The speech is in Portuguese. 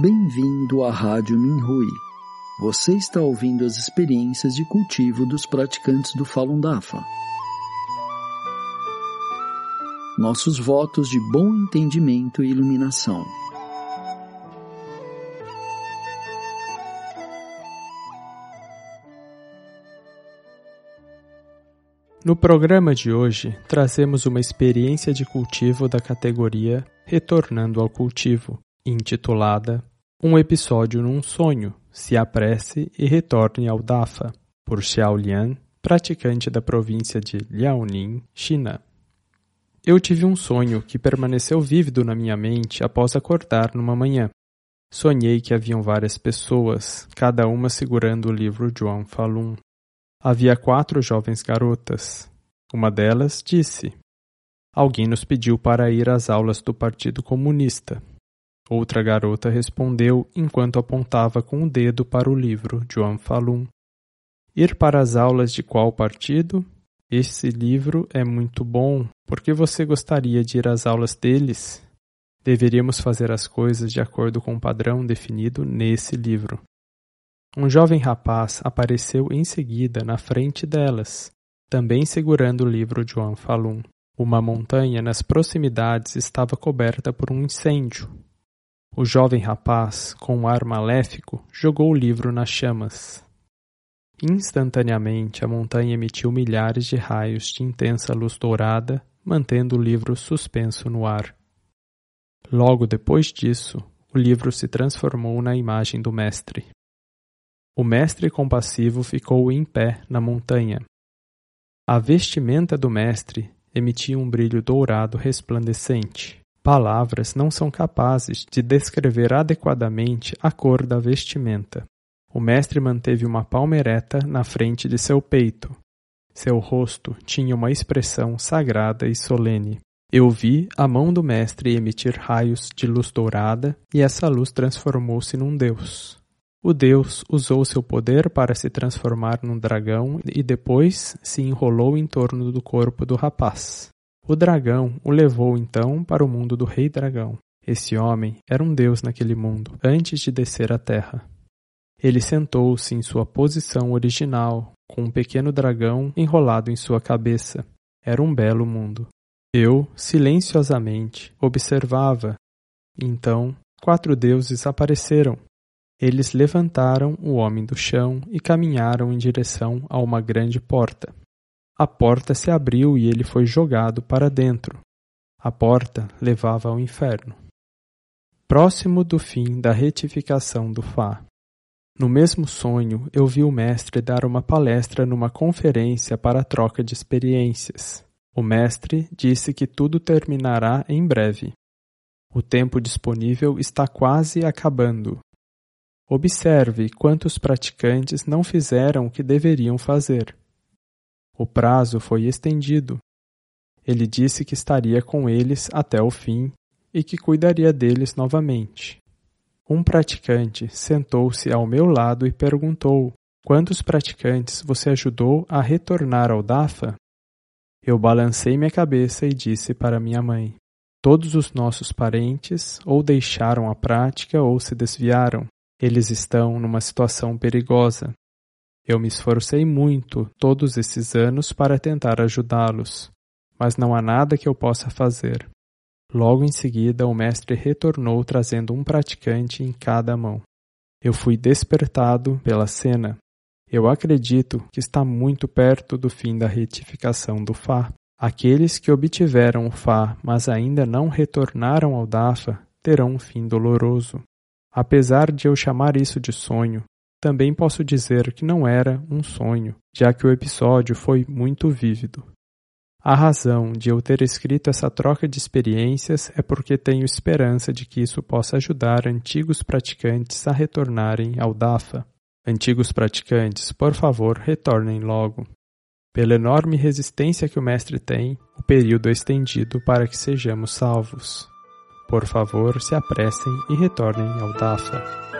Bem-vindo à Rádio Minhui. Você está ouvindo as experiências de cultivo dos praticantes do Falun Dafa. Nossos votos de bom entendimento e iluminação. No programa de hoje, trazemos uma experiência de cultivo da categoria Retornando ao Cultivo, intitulada Um episódio num sonho, se apresse e retorne ao Dafa, por Xiao Lian, praticante da província de Liaoning, China. Eu tive um sonho que permaneceu vívido na minha mente após acordar numa manhã. Sonhei que haviam várias pessoas, cada uma segurando o livro João Falun. Havia quatro jovens garotas. Uma delas disse: Alguém nos pediu para ir às aulas do Partido Comunista. Outra garota respondeu enquanto apontava com o dedo para o livro João Falun. Ir para as aulas de qual partido? Esse livro é muito bom. Por que você gostaria de ir às aulas deles? Deveríamos fazer as coisas de acordo com o padrão definido nesse livro. Um jovem rapaz apareceu em seguida na frente delas, também segurando o livro de Juan Falun. Uma montanha nas proximidades estava coberta por um incêndio. O jovem rapaz, com um ar maléfico, jogou o livro nas chamas. Instantaneamente a montanha emitiu milhares de raios de intensa luz dourada, mantendo o livro suspenso no ar. Logo depois disso, o livro se transformou na imagem do mestre. O mestre compassivo ficou em pé na montanha. A vestimenta do mestre emitia um brilho dourado resplandecente. Palavras não são capazes de descrever adequadamente a cor da vestimenta. O mestre manteve uma palma ereta na frente de seu peito. Seu rosto tinha uma expressão sagrada e solene. Eu vi a mão do mestre emitir raios de luz dourada e essa luz transformou-se num deus. O deus usou seu poder para se transformar num dragão e depois se enrolou em torno do corpo do rapaz. O dragão o levou então para o mundo do rei dragão. Esse homem era um deus naquele mundo, antes de descer à terra. Ele sentou-se em sua posição original, com um pequeno dragão enrolado em sua cabeça. Era um belo mundo. Eu, silenciosamente, observava. Então, quatro deuses apareceram eles levantaram o homem do chão e caminharam em direção a uma grande porta. A porta se abriu e ele foi jogado para dentro. A porta levava ao inferno. Próximo do fim da retificação do Fá. No mesmo sonho, eu vi o mestre dar uma palestra numa conferência para troca de experiências. O mestre disse que tudo terminará em breve. O tempo disponível está quase acabando Observe quantos praticantes não fizeram o que deveriam fazer. O prazo foi estendido. Ele disse que estaria com eles até o fim e que cuidaria deles novamente. Um praticante sentou-se ao meu lado e perguntou: Quantos praticantes você ajudou a retornar ao Dafa? Eu balancei minha cabeça e disse para minha mãe: Todos os nossos parentes ou deixaram a prática ou se desviaram. Eles estão numa situação perigosa. Eu me esforcei muito todos esses anos para tentar ajudá-los, mas não há nada que eu possa fazer. Logo em seguida, o mestre retornou trazendo um praticante em cada mão. Eu fui despertado pela cena. Eu acredito que está muito perto do fim da retificação do Fá. Aqueles que obtiveram o Fá, mas ainda não retornaram ao Dafa, terão um fim doloroso. Apesar de eu chamar isso de sonho, também posso dizer que não era um sonho, já que o episódio foi muito vívido. A razão de eu ter escrito essa troca de experiências é porque tenho esperança de que isso possa ajudar antigos praticantes a retornarem ao DAFA. Antigos praticantes, por favor, retornem logo. Pela enorme resistência que o Mestre tem, o período é estendido para que sejamos salvos. Por favor, se apressem e retornem ao DAFA.